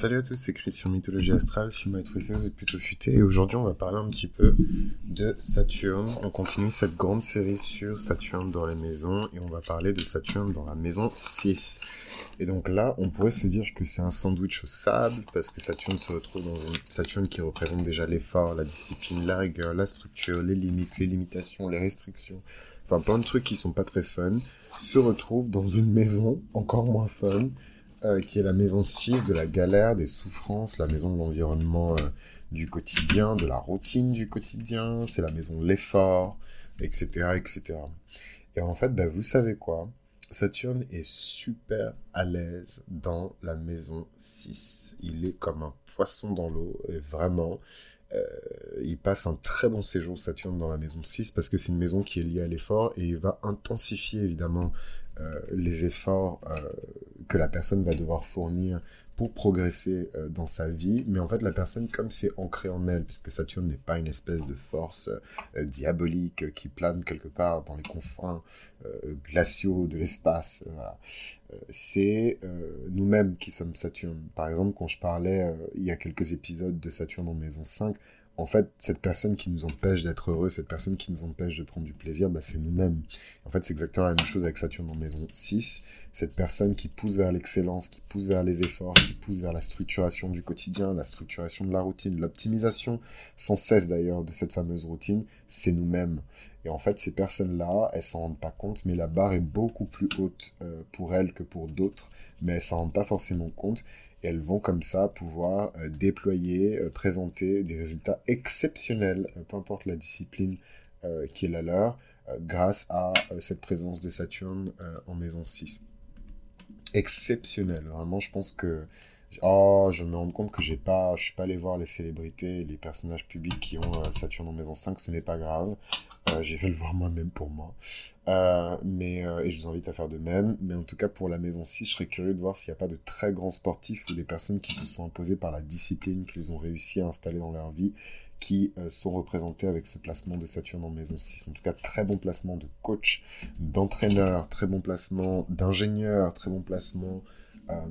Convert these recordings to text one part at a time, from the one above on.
Salut à tous, c'est Chris sur Mythologie Astrale. Si vous m'avez trouvé ça, vous êtes plutôt futé. Et aujourd'hui, on va parler un petit peu de Saturne. On continue cette grande série sur Saturne dans les maisons et on va parler de Saturne dans la maison 6. Et donc là, on pourrait se dire que c'est un sandwich au sable parce que Saturne se retrouve dans une Saturne qui représente déjà l'effort, la discipline, la rigueur, la structure, les limites, les limitations, les restrictions. Enfin, plein de trucs qui sont pas très fun se retrouve dans une maison encore moins fun euh, qui est la maison 6 de la galère, des souffrances, la maison de l'environnement euh, du quotidien, de la routine du quotidien, c'est la maison de l'effort, etc., etc. Et en fait, bah, vous savez quoi? Saturne est super à l'aise dans la maison 6. Il est comme un poisson dans l'eau, et vraiment, euh, il passe un très bon séjour Saturne dans la maison 6 parce que c'est une maison qui est liée à l'effort et il va intensifier évidemment les efforts euh, que la personne va devoir fournir pour progresser euh, dans sa vie, mais en fait la personne comme c'est ancré en elle, puisque Saturne n'est pas une espèce de force diabolique qui plane quelque part dans les confins glaciaux de l'espace, c'est nous-mêmes qui sommes Saturne. Par exemple, quand je parlais il y a quelques épisodes de Saturne en maison 5, en fait, cette personne qui nous empêche d'être heureux, cette personne qui nous empêche de prendre du plaisir, bah, c'est nous-mêmes. En fait, c'est exactement la même chose avec Saturne en maison 6. Cette personne qui pousse vers l'excellence, qui pousse vers les efforts, qui pousse vers la structuration du quotidien, la structuration de la routine, l'optimisation sans cesse d'ailleurs de cette fameuse routine, c'est nous-mêmes. Et en fait, ces personnes-là, elles s'en rendent pas compte, mais la barre est beaucoup plus haute euh, pour elles que pour d'autres, mais elles s'en rendent pas forcément compte. Et elles vont comme ça pouvoir euh, déployer, euh, présenter des résultats exceptionnels, peu importe la discipline qui est la leur, grâce à cette présence de Saturne en maison 6. Exceptionnel, vraiment, je pense que Oh, je me rends compte que j'ai pas, je suis pas allé voir les célébrités, les personnages publics qui ont euh, Saturne en maison 5, ce n'est pas grave. Euh, J'irai le voir moi-même pour moi. Euh, mais, euh, et je vous invite à faire de même. Mais en tout cas, pour la maison 6, je serais curieux de voir s'il n'y a pas de très grands sportifs ou des personnes qui se sont imposées par la discipline qu'ils ont réussi à installer dans leur vie, qui sont représentés avec ce placement de Saturne en maison 6. En tout cas, très bon placement de coach, d'entraîneur, très bon placement d'ingénieur, très bon placement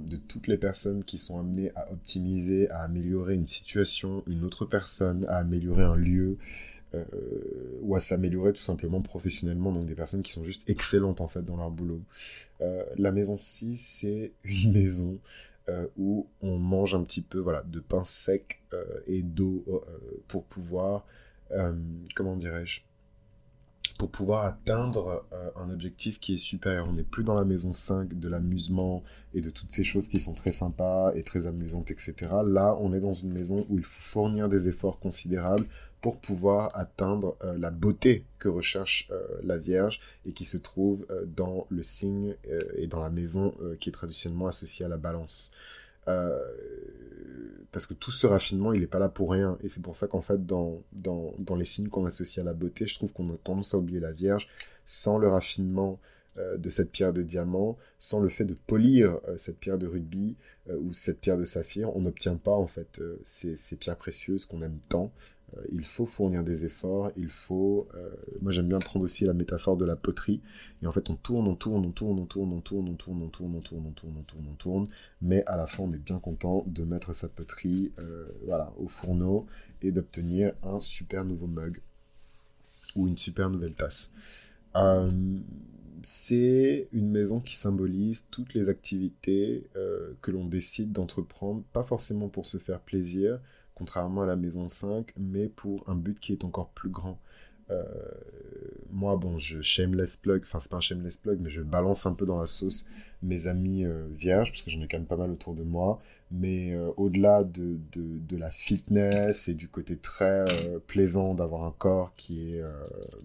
de toutes les personnes qui sont amenées à optimiser, à améliorer une situation, une autre personne, à améliorer un lieu, euh, ou à s'améliorer tout simplement professionnellement, donc des personnes qui sont juste excellentes en fait dans leur boulot. Euh, la maison 6, c'est une maison où on mange un petit peu voilà, de pain sec et d'eau pour pouvoir, comment dirais-je, pour pouvoir atteindre euh, un objectif qui est supérieur. On n'est plus dans la maison 5 de l'amusement et de toutes ces choses qui sont très sympas et très amusantes, etc. Là, on est dans une maison où il faut fournir des efforts considérables pour pouvoir atteindre euh, la beauté que recherche euh, la Vierge et qui se trouve dans le signe et dans la maison qui est traditionnellement associée à la balance. Euh, parce que tout ce raffinement, il n'est pas là pour rien. Et c'est pour ça qu'en fait, dans, dans, les signes qu'on associe à la beauté, je trouve qu'on a tendance à oublier la Vierge. Sans le raffinement de cette pierre de diamant, sans le fait de polir euh, cette pierre de rugby ou cette pierre de saphir, on n'obtient pas en fait ces, pierres précieuses qu'on aime tant. Euh, il faut fournir des efforts, il faut... Euh, moi j'aime bien prendre aussi la métaphore de la poterie, et en fait on tourne, on tourne, on tourne, on tourne, on tourne, on tourne, on tourne, on tourne, on tourne, on tourne, on tourne, mais à la fin on est bien content de mettre sa poterie euh, voilà, au fourneau et d'obtenir un super nouveau mug ou une super nouvelle tasse. C'est une maison qui symbolise toutes les activités que l'on décide d'entreprendre, pas forcément pour se faire plaisir, contrairement à la maison 5, mais pour un but qui est encore plus grand. Euh, moi, bon, je shameless plug, enfin, c'est pas un shameless plug, mais je balance un peu dans la sauce mes amis euh, vierges, parce que j'en ai quand même pas mal autour de moi. Mais euh, au-delà de, de, de, la fitness et du côté très plaisant d'avoir un corps qui est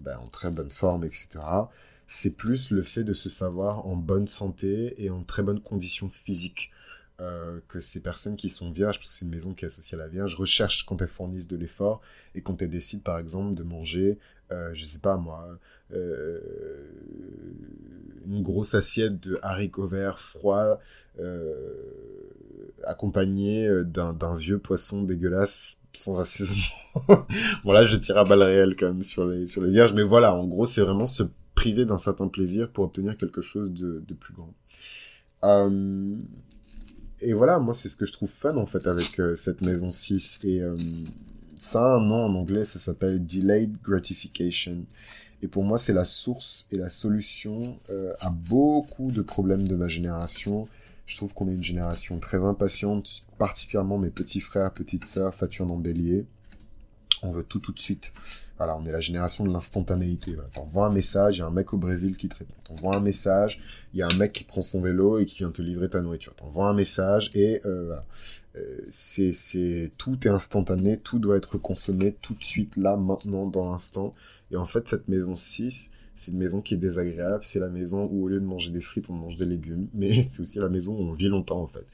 ben, en très bonne forme, etc., c'est plus le fait de se savoir en bonne santé et en très bonne condition physique. Euh, que ces personnes qui sont vierges, parce que c'est une maison qui est associée à la Vierge, recherchent quand elles fournissent de l'effort et quand elles décident par exemple de manger, euh, je sais pas moi, euh, une grosse assiette de haricots verts froids euh, accompagnée d'un vieux poisson dégueulasse sans assaisonnement. bon là je tire à balles réelles quand même sur les, sur les vierges, mais voilà, en gros c'est vraiment se priver d'un certain plaisir pour obtenir quelque chose de, plus grand. Euh, et voilà, moi, c'est ce que je trouve fun, en fait, avec euh, cette maison 6. Et euh, ça a un nom en anglais, ça s'appelle Delayed Gratification. Et pour moi, c'est la source et la solution à beaucoup de problèmes de ma génération. Je trouve qu'on est une génération très impatiente, particulièrement mes petits frères, petites sœurs, Saturne en bélier. On veut tout tout de suite. Voilà, on est la génération de l'instantanéité. Voilà. T'envoies un message, il y a un mec au Brésil qui te répond. T'envoies un message, il y a un mec qui prend son vélo et qui vient te livrer ta nourriture. T'envoies un message et euh, voilà. Euh, c'est, c'est, tout est instantané, tout doit être consommé tout de suite, là, maintenant, dans l'instant. Et en fait, cette maison 6, c'est une maison qui est désagréable. C'est la maison où, au lieu de manger des frites, on mange des légumes. Mais c'est aussi la maison où on vit longtemps, en fait.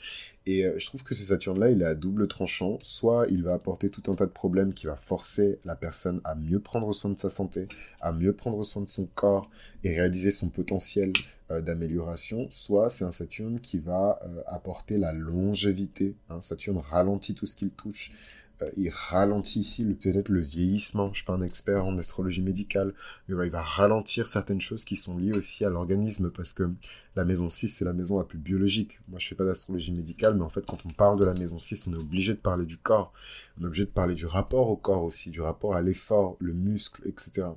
Et euh, je trouve que ce Saturne-là, il est à double tranchant. Soit il va apporter tout un tas de problèmes qui va forcer la personne à mieux prendre soin de sa santé, à mieux prendre soin de son corps et réaliser son potentiel euh, d'amélioration. Soit c'est un Saturne qui va euh, apporter la longévité. Hein. Saturne ralentit tout ce qu'il touche. Euh, il ralentit ici peut-être le vieillissement. Je suis pas un expert en astrologie médicale, mais il va ralentir certaines choses qui sont liées aussi à l'organisme parce que la maison 6, c'est la maison la plus biologique. Moi, je fais pas d'astrologie médicale, mais en fait, quand on parle de la maison 6, on est obligé de parler du corps. On est obligé de parler du rapport au corps aussi, du rapport à l'effort, le muscle, etc.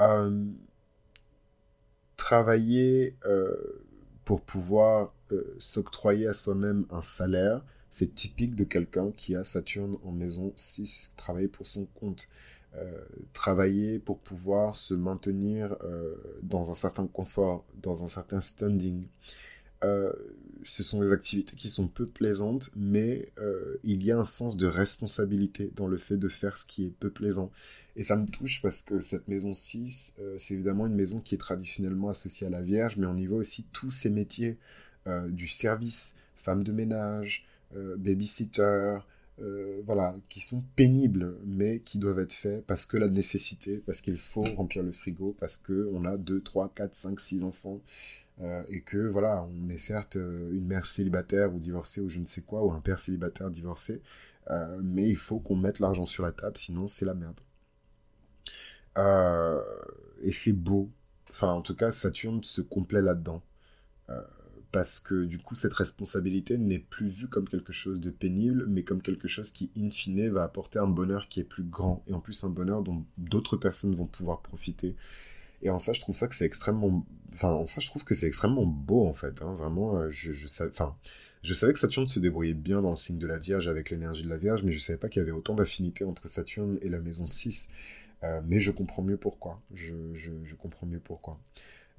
Euh, travailler euh, pour pouvoir s'octroyer à soi-même un salaire, c'est typique de quelqu'un qui a Saturne en maison 6, travailler pour son compte, euh, travailler pour pouvoir se maintenir euh, dans un certain confort, dans un certain standing. Euh, ce sont des activités qui sont peu plaisantes, mais il y a un sens de responsabilité dans le fait de faire ce qui est peu plaisant. Et ça me touche parce que cette maison 6, c'est évidemment une maison qui est traditionnellement associée à la Vierge, mais on y voit aussi tous ces métiers du service, femme de ménage, euh, babysitter, euh, voilà, qui sont pénibles, mais qui doivent être faits parce que la nécessité, parce qu'il faut remplir le frigo, parce que on a 2, 3, 4, 5, 6 enfants, euh, et que voilà, on est certes une mère célibataire ou divorcée ou je ne sais quoi, ou un père célibataire divorcé, mais il faut qu'on mette l'argent sur la table, sinon c'est la merde. et c'est beau. Enfin, en tout cas, Saturne se complaît là-dedans parce que du coup cette responsabilité n'est plus vue comme quelque chose de pénible, mais comme quelque chose qui, in fine, va apporter un bonheur qui est plus grand, et en plus un bonheur dont d'autres personnes vont pouvoir profiter. Et en ça, je trouve ça que c'est extrêmement, enfin, en ça, je trouve que c'est extrêmement beau, en fait, hein, vraiment, euh, je, savais, enfin, je savais que Saturne se débrouillait bien dans le signe de la Vierge avec l'énergie de la Vierge, mais je savais pas qu'il y avait autant d'affinités entre Saturne et la maison 6. Euh, mais je comprends mieux pourquoi. Je comprends mieux pourquoi.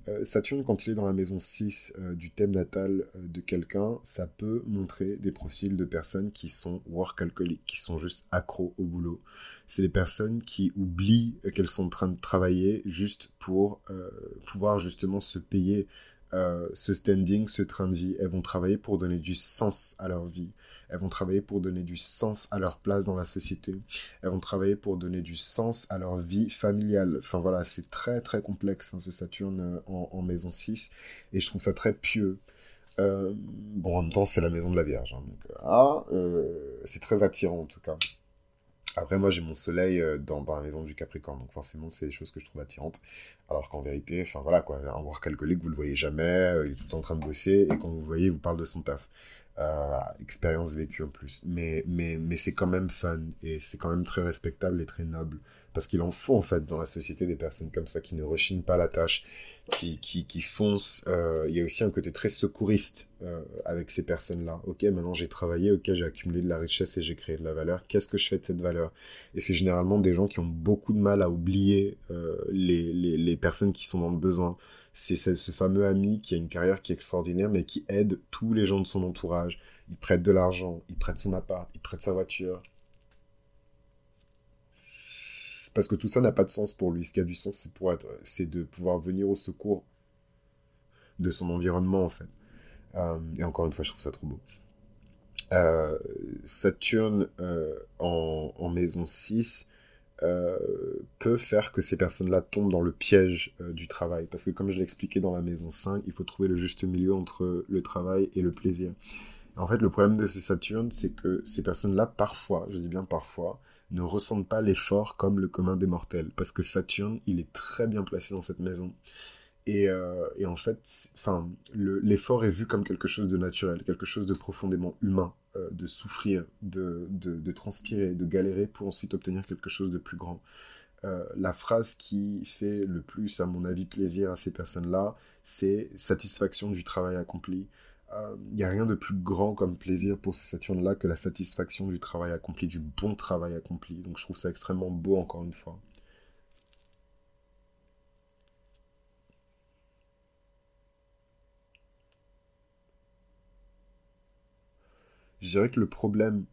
Euh, Saturne, quand il est dans la maison 6 euh, du thème natal euh, de quelqu'un, ça peut montrer des profils de personnes qui sont workaholiques, qui sont juste accros au boulot. C'est des personnes qui oublient qu'elles sont en train de travailler juste pour pouvoir justement se payer ce standing, ce train de vie. Elles vont travailler pour donner du sens à leur vie. Elles vont travailler pour donner du sens à leur place dans la société. Elles vont travailler pour donner du sens à leur vie familiale. Enfin voilà, c'est très très complexe hein, ce Saturne euh, en, maison 6 et je trouve ça très pieux. Euh, bon, en même temps, c'est la maison de la Vierge. Hein, donc, euh, ah, c'est très attirant en tout cas. Après, moi, j'ai mon soleil dans, la maison du Capricorne, donc forcément, c'est des choses que je trouve attirantes. Alors qu'en vérité, enfin voilà, quoi, un calculé que vous le voyez jamais, il est tout en train de bosser, et quand vous voyez, il vous parle de son taf. Euh, expérience vécue en plus. Mais, mais, mais c'est quand même fun et c'est quand même très respectable et très noble. Parce qu'il en faut en fait dans la société des personnes comme ça qui ne rechignent pas la tâche, qui, qui, qui foncent. Euh, il y a aussi un côté très secouriste euh, avec ces personnes-là. Ok, maintenant j'ai travaillé, ok, j'ai accumulé de la richesse et j'ai créé de la valeur. Qu'est-ce que je fais de cette valeur? Et c'est généralement des gens qui ont beaucoup de mal à oublier les, les, les personnes qui sont dans le besoin c'est ce fameux ami qui a une carrière qui est extraordinaire, mais qui aide tous les gens de son entourage. Il prête de l'argent, il prête son appart, il prête sa voiture. Parce que tout ça n'a pas de sens pour lui. Ce qui a du sens, c'est pour être, c'est de pouvoir venir au secours de son environnement, en fait. Euh, et encore une fois, je trouve ça trop beau. Euh, Saturne euh, en, en, maison 6, euh, peut faire que ces personnes-là tombent dans le piège euh, du travail. Parce que comme je l'ai expliqué dans la maison 5, il faut trouver le juste milieu entre le travail et le plaisir. En fait, le problème de ces Saturnes, c'est que ces personnes-là, parfois, je dis bien parfois, ne ressentent pas l'effort comme le commun des mortels. Parce que Saturne, il est très bien placé dans cette maison. Et, euh, et en fait, l'effort est vu comme quelque chose de naturel, quelque chose de profondément humain, de souffrir, de, de, de, transpirer, de galérer pour ensuite obtenir quelque chose de plus grand. Euh, la phrase qui fait le plus, à mon avis, plaisir à ces personnes-là, c'est satisfaction du travail accompli. Il euh, n'y a rien de plus grand comme plaisir pour ces Saturnes-là que la satisfaction du travail accompli, du bon travail accompli. Donc je trouve ça extrêmement beau, encore une fois. Je dirais que le problème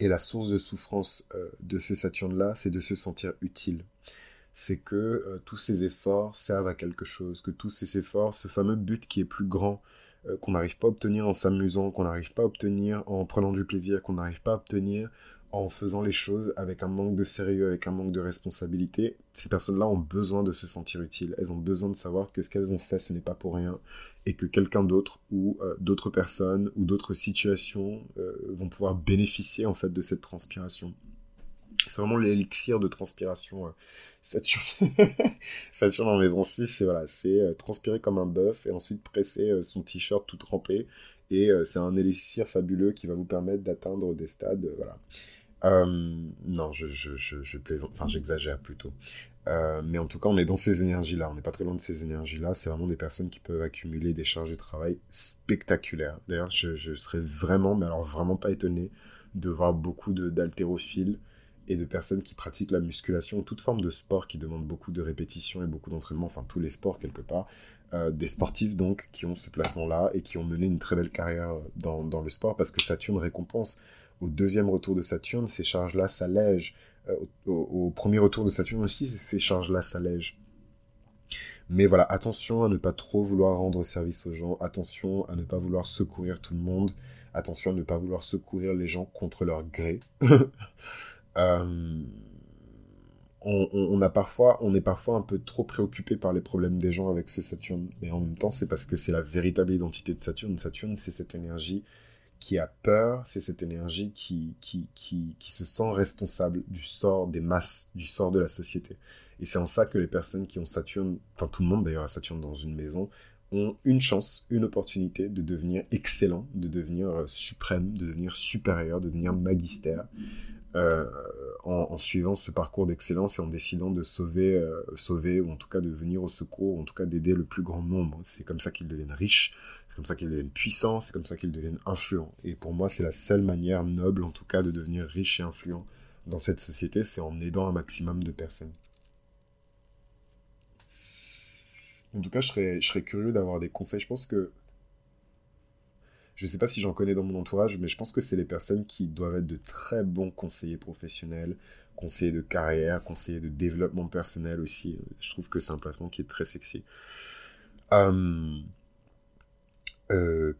et la source de souffrance euh, de ce Saturne-là, c'est de se sentir utile. C'est que euh, tous ces efforts servent à quelque chose, que tous ces efforts, ce fameux but qui est plus grand, euh, qu'on n'arrive pas à obtenir en s'amusant, qu'on n'arrive pas à obtenir en prenant du plaisir, qu'on n'arrive pas à obtenir en faisant les choses avec un manque de sérieux, avec un manque de responsabilité, ces personnes-là ont besoin de se sentir utiles. Elles ont besoin de savoir que ce qu'elles ont fait, ce n'est pas pour rien, et que quelqu'un d'autre ou euh, d'autres personnes ou d'autres situations euh, vont pouvoir bénéficier en fait de cette transpiration. C'est vraiment l'élixir de transpiration. Euh. Saturne, en maison 6, c'est voilà, c'est transpirer comme un bœuf et ensuite presser son t-shirt tout trempé. Et c'est un élixir fabuleux qui va vous permettre d'atteindre des stades, voilà. Euh, non, je, plaisante, enfin j'exagère plutôt. Euh, mais en tout cas, on est dans ces énergies-là. On n'est pas très loin de ces énergies-là. C'est vraiment des personnes qui peuvent accumuler des charges de travail spectaculaires. D'ailleurs, je, serais vraiment, mais alors vraiment pas étonné de voir beaucoup d'haltérophiles et de personnes qui pratiquent la musculation, toute forme de sport qui demande beaucoup de répétition et beaucoup d'entraînement, enfin tous les sports quelque part, euh, des sportifs donc qui ont ce placement-là et qui ont mené une très belle carrière dans, dans le sport parce que Saturne récompense au deuxième retour de Saturne, ces charges-là s'allègent. Euh, au, premier retour de Saturne aussi, ces charges-là s'allègent. Mais voilà, attention à ne pas trop vouloir rendre service aux gens, attention à ne pas vouloir secourir tout le monde, attention à ne pas vouloir secourir les gens contre leur gré. euh, on, on, est parfois un peu trop préoccupé par les problèmes des gens avec ce Saturne. Mais en même temps, c'est parce que c'est la véritable identité de Saturne. Saturne, c'est cette énergie qui a peur, c'est cette énergie qui, qui, qui, qui se sent responsable du sort des masses, du sort de la société. Et c'est en ça que les personnes qui ont Saturne, enfin tout le monde d'ailleurs a Saturne dans une maison, ont une chance, une opportunité de devenir excellent, de devenir euh, suprême, de devenir supérieur, de devenir magister, euh, en, suivant ce parcours d'excellence et en décidant de sauver, euh, sauver, ou en tout cas de venir au secours, ou en tout cas d'aider le plus grand nombre. C'est comme ça qu'ils deviennent riches, comme ça qu'ils deviennent puissants, c'est comme ça qu'ils deviennent influents. Et pour moi, c'est la seule manière noble, en tout cas, de devenir riche et influent dans cette société, c'est en aidant un maximum de personnes. En tout cas, je serais, je serais curieux d'avoir des conseils. Je pense que je sais pas si j'en connais dans mon entourage, mais je pense que c'est les personnes qui doivent être de très bons conseillers professionnels, conseillers de carrière, conseillers de développement personnel aussi. Je trouve que c'est un placement qui est très sexy. Euh, euh.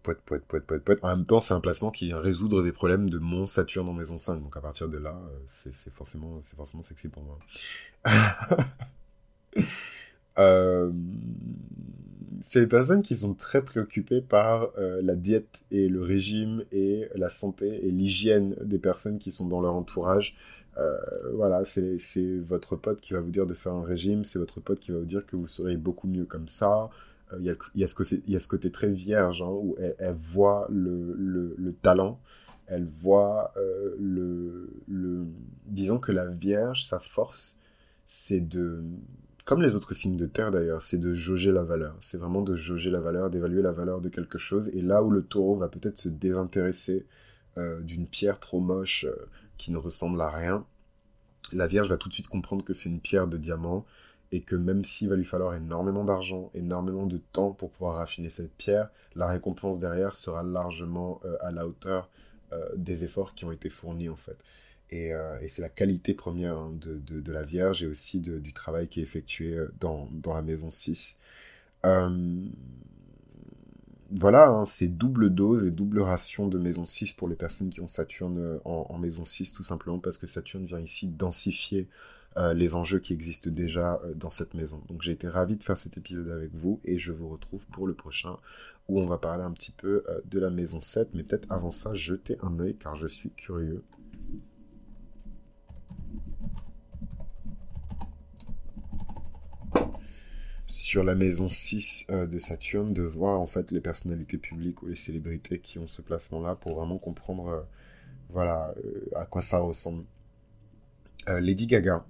En même temps, c'est un placement qui vient résoudre des problèmes de mon Saturne en maison 5. Donc à partir de là, euh, c'est forcément, forcément sexy pour moi. euh, c'est les personnes qui sont très préoccupées par la diète et le régime et la santé et l'hygiène des personnes qui sont dans leur entourage. Euh, voilà, c'est votre pote qui va vous dire de faire un régime, c'est votre pote qui va vous dire que vous serez beaucoup mieux comme ça, il y, a, ce côté, y a ce côté très vierge hein, où elle, voit le, le, le, talent, elle voit euh, le, le... Disons que la Vierge, sa force, c'est de... Comme les autres signes de terre d'ailleurs, c'est de jauger la valeur. C'est vraiment de jauger la valeur, d'évaluer la valeur de quelque chose. Et là où le taureau va peut-être se désintéresser euh, d'une pierre trop moche euh, qui ne ressemble à rien, la Vierge va tout de suite comprendre que c'est une pierre de diamant et que même s'il va lui falloir énormément d'argent, énormément de temps pour pouvoir raffiner cette pierre, la récompense derrière sera largement euh, à la hauteur euh, des efforts qui ont été fournis en fait. Et, euh, c'est la qualité première hein, de, de, la Vierge et aussi du travail qui est effectué dans, dans la maison 6. Euh, voilà, hein, c'est double dose et double ration de maison 6 pour les personnes qui ont Saturne en, en maison 6, tout simplement parce que Saturne vient ici densifier euh, les enjeux qui existent déjà euh, dans cette maison. Donc j'ai été ravi de faire cet épisode avec vous et je vous retrouve pour le prochain où on va parler un petit peu euh, de la maison 7, mais peut-être avant ça, jeter un œil car je suis curieux. sur la maison 6 euh, de Saturne, de voir en fait les personnalités publiques ou les célébrités qui ont ce placement-là pour vraiment comprendre voilà, à quoi ça ressemble. Lady Gaga,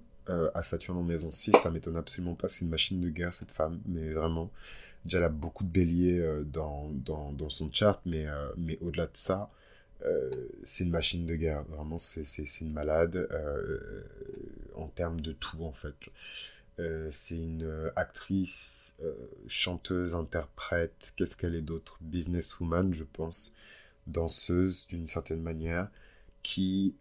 à Saturne en maison 6, ça m'étonne absolument pas, c'est une machine de guerre cette femme, mais vraiment. Déjà, elle a beaucoup de béliers dans, dans, dans, son chart, mais, mais au-delà de ça, c'est une machine de guerre. Vraiment, c'est une malade en termes de tout, en fait. Euh, c'est une euh, actrice, euh, chanteuse, interprète, qu'est-ce qu'elle est d'autre? Businesswoman, je pense, danseuse d'une certaine manière, qui,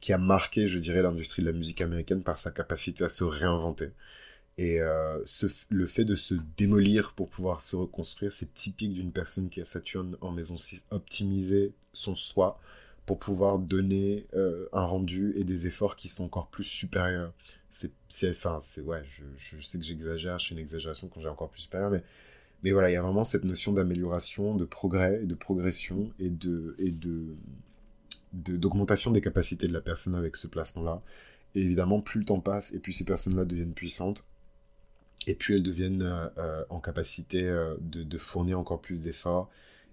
qui a marqué, je dirais, l'industrie de la musique américaine par sa capacité à se réinventer. Et le fait de se démolir pour pouvoir se reconstruire, c'est typique d'une personne qui a Saturne en maison 6, optimiser son soi pour pouvoir donner un rendu et des efforts qui sont encore plus supérieurs c'est enfin c'est ouais je, je, sais que j'exagère je suis une exagération quand j'ai encore plus supérieur mais mais voilà il y a vraiment cette notion d'amélioration de progrès de progression et de et de d'augmentation des capacités de la personne avec ce placement là et évidemment plus le temps passe et plus ces personnes là deviennent puissantes et puis elles deviennent euh, euh, en capacité euh, de, fournir encore plus d'efforts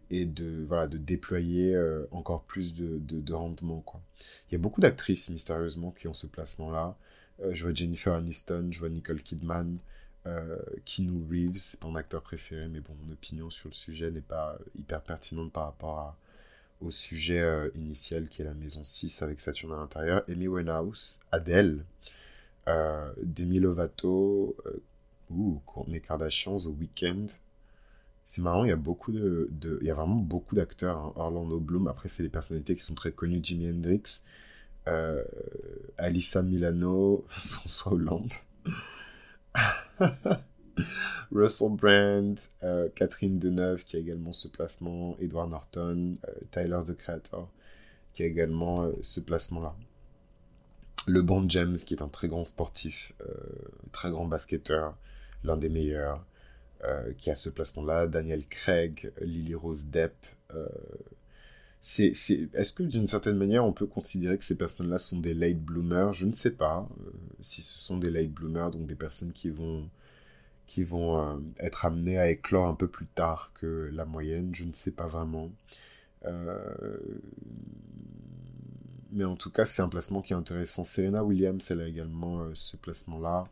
et de voilà de déployer encore plus de, de, de rendement quoi. Il y a beaucoup d'actrices mystérieusement qui ont ce placement là euh, je vois Jennifer Aniston, je vois Nicole Kidman, euh, Keanu Reeves, c'est mon acteur préféré, mais bon, mon opinion sur le sujet n'est pas hyper pertinente par rapport au sujet euh, initial qui est la maison 6 avec Saturne à l'intérieur. Amy Winehouse, Adele, Demi Lovato, ou Courtney Kardashian, The Weeknd. C'est marrant, il y a beaucoup de, il y a vraiment beaucoup d'acteurs. Hein. Orlando Bloom, après c'est des personnalités qui sont très connues, Jimi Hendrix, euh, Alissa Milano, François Hollande, Russell Brand, euh, Catherine Deneuve qui a également ce placement, Edward Norton, euh, Tyler the Creator qui a également ce placement-là. LeBron James qui est un très grand sportif, très grand basketteur, l'un des meilleurs, qui a ce placement-là. Daniel Craig, Lily Rose Depp, c'est, est-ce que d'une certaine manière, on peut considérer que ces personnes-là sont des late bloomers? Je ne sais pas euh, si ce sont des late bloomers, donc des personnes qui vont, qui vont euh, être amenées à éclore un peu plus tard que la moyenne. Je ne sais pas vraiment. Euh, mais en tout cas, c'est un placement qui est intéressant. Serena Williams, elle a également ce placement-là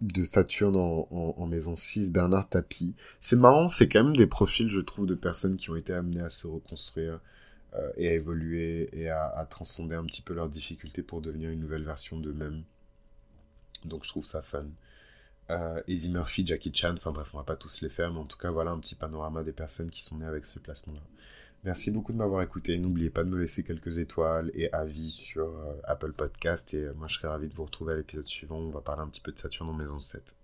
de Saturne en, maison 6, Bernard Tapie. C'est marrant, c'est quand même des profils, je trouve, de personnes qui ont été amenées à se reconstruire euh, et à évoluer et à, transcender un petit peu leurs difficultés pour devenir une nouvelle version d'eux-mêmes. Donc je trouve ça fun. Euh, Eddie Murphy, Jackie Chan, enfin bref, on va pas tous les faire, mais en tout cas, voilà un petit panorama des personnes qui sont nées avec ce placement-là. Merci beaucoup de m'avoir écouté. N'oubliez pas de me laisser quelques étoiles et avis sur euh, Apple Podcast. Et euh, moi, je serais ravi de vous retrouver à l'épisode suivant. On va parler un petit peu de Saturne en maison 7.